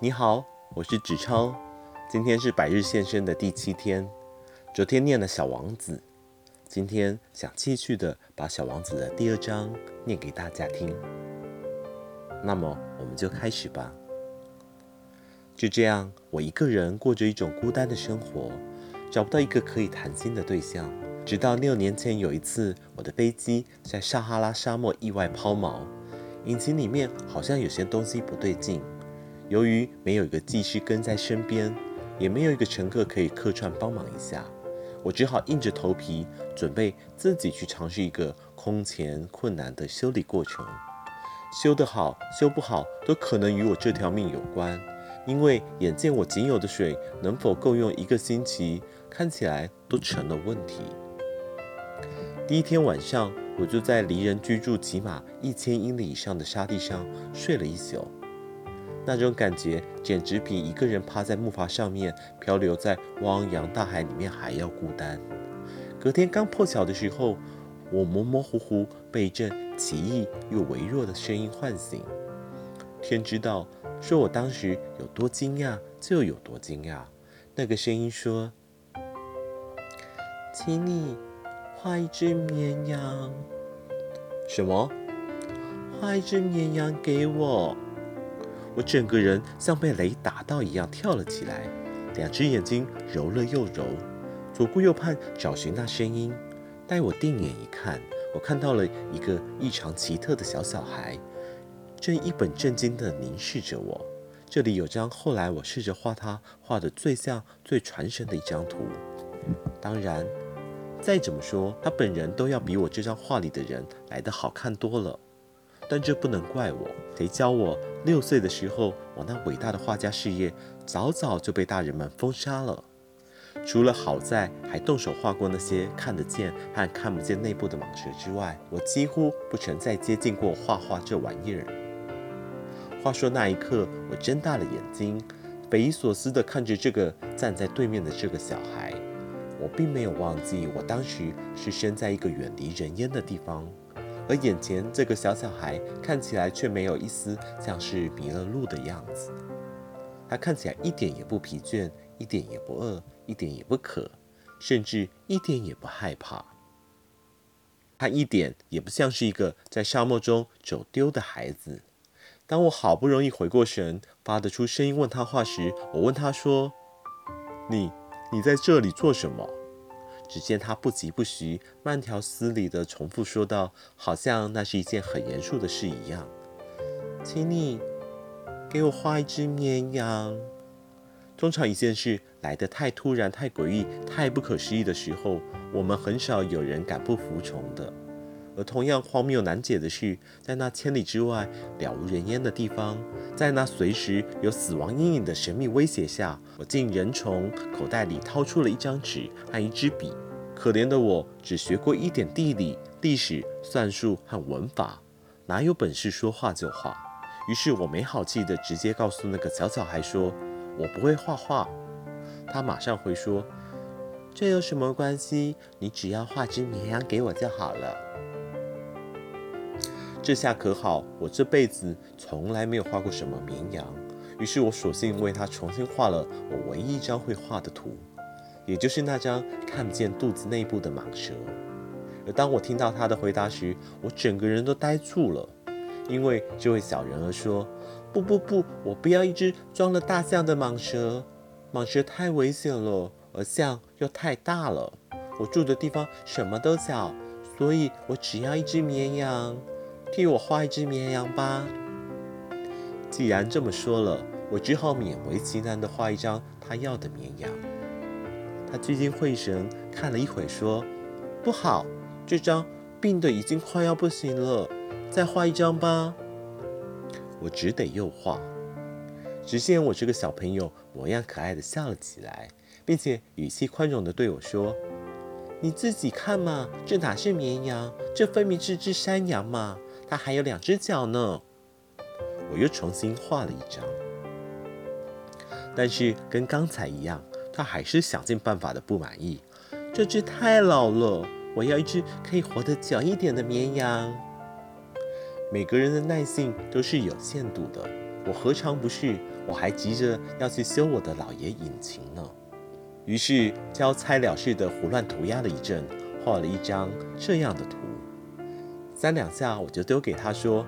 你好，我是纸钞。今天是百日献声的第七天。昨天念了《小王子》，今天想继续的把《小王子》的第二章念给大家听。那么，我们就开始吧。就这样，我一个人过着一种孤单的生活，找不到一个可以谈心的对象。直到六年前有一次，我的飞机在撒哈拉沙漠意外抛锚，引擎里面好像有些东西不对劲。由于没有一个技师跟在身边，也没有一个乘客可以客串帮忙一下，我只好硬着头皮准备自己去尝试一个空前困难的修理过程。修得好，修不好，都可能与我这条命有关。因为眼见我仅有的水能否够用一个星期，看起来都成了问题。第一天晚上，我就在离人居住起码一千英里以上的沙地上睡了一宿。那种感觉简直比一个人趴在木筏上面漂流在汪洋大海里面还要孤单。隔天刚破晓的时候，我模模糊糊被一阵奇异又微弱的声音唤醒。天知道，说我当时有多惊讶就有多惊讶。那个声音说：“请你。”画一只绵羊。什么？画一只绵羊给我。我整个人像被雷打到一样跳了起来，两只眼睛揉了又揉，左顾右盼找寻那声音。待我定眼一看，我看到了一个异常奇特的小小孩，正一本正经地凝视着我。这里有张后来我试着画他画得最像、最传神的一张图。当然。再怎么说，他本人都要比我这张画里的人来得好看多了。但这不能怪我，谁教我六岁的时候，我那伟大的画家事业早早就被大人们封杀了。除了好在还动手画过那些看得见和看不见内部的蟒蛇之外，我几乎不曾再接近过画画这玩意儿。话说那一刻，我睁大了眼睛，匪夷所思地看着这个站在对面的这个小孩。我并没有忘记，我当时是身在一个远离人烟的地方，而眼前这个小小孩看起来却没有一丝像是迷了路的样子。他看起来一点也不疲倦，一点也不饿，一点也不渴，甚至一点也不害怕。他一点也不像是一个在沙漠中走丢的孩子。当我好不容易回过神，发得出声音问他话时，我问他说：“你？”你在这里做什么？只见他不疾不徐、慢条斯理地重复说道，好像那是一件很严肃的事一样。请你给我画一只绵羊。通常一件事来得太突然、太诡异、太不可思议的时候，我们很少有人敢不服从的。而同样荒谬难解的是，在那千里之外、了无人烟的地方，在那随时有死亡阴影的神秘威胁下，我竟仍从口袋里掏出了一张纸和一支笔。可怜的我，只学过一点地理、历史、算术和文法，哪有本事说画就画？于是我没好气地直接告诉那个小小孩说：“我不会画画。”他马上回说：“这有什么关系？你只要画只绵羊给我就好了。”这下可好，我这辈子从来没有画过什么绵羊，于是我索性为他重新画了我唯一一张会画的图，也就是那张看不见肚子内部的蟒蛇。而当我听到他的回答时，我整个人都呆住了，因为这位小人儿说：“不不不，我不要一只装了大象的蟒蛇，蟒蛇太危险了，而象又太大了。我住的地方什么都小，所以我只要一只绵羊。”替我画一只绵羊吧。既然这么说了，我只好勉为其难地画一张他要的绵羊。他聚精会神看了一会，说：“不好，这张病得已经快要不行了，再画一张吧。”我只得又画。只见我这个小朋友模样可爱的笑了起来，并且语气宽容地对我说：“你自己看嘛，这哪是绵羊？这分明是只山羊嘛！”它还有两只脚呢。我又重新画了一张，但是跟刚才一样，他还是想尽办法的不满意。这只太老了，我要一只可以活得久一点的绵羊。每个人的耐性都是有限度的，我何尝不是？我还急着要去修我的老爷引擎呢。于是交差了事的胡乱涂鸦了一阵，画了一张这样的图。三两下，我就丢给他说：“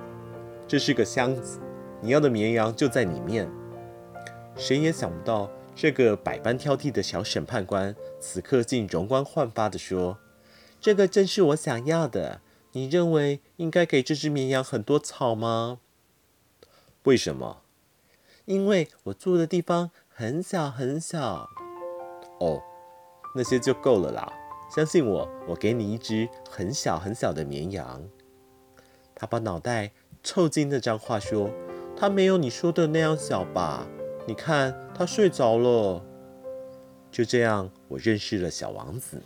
这是个箱子，你要的绵羊就在里面。”谁也想不到，这个百般挑剔的小审判官，此刻竟容光焕发地说：“这个正是我想要的。你认为应该给这只绵羊很多草吗？”为什么？因为我住的地方很小很小。哦，那些就够了啦。相信我，我给你一只很小很小的绵羊。他把脑袋凑近那张画说：“他没有你说的那样小吧？你看，他睡着了。”就这样，我认识了小王子。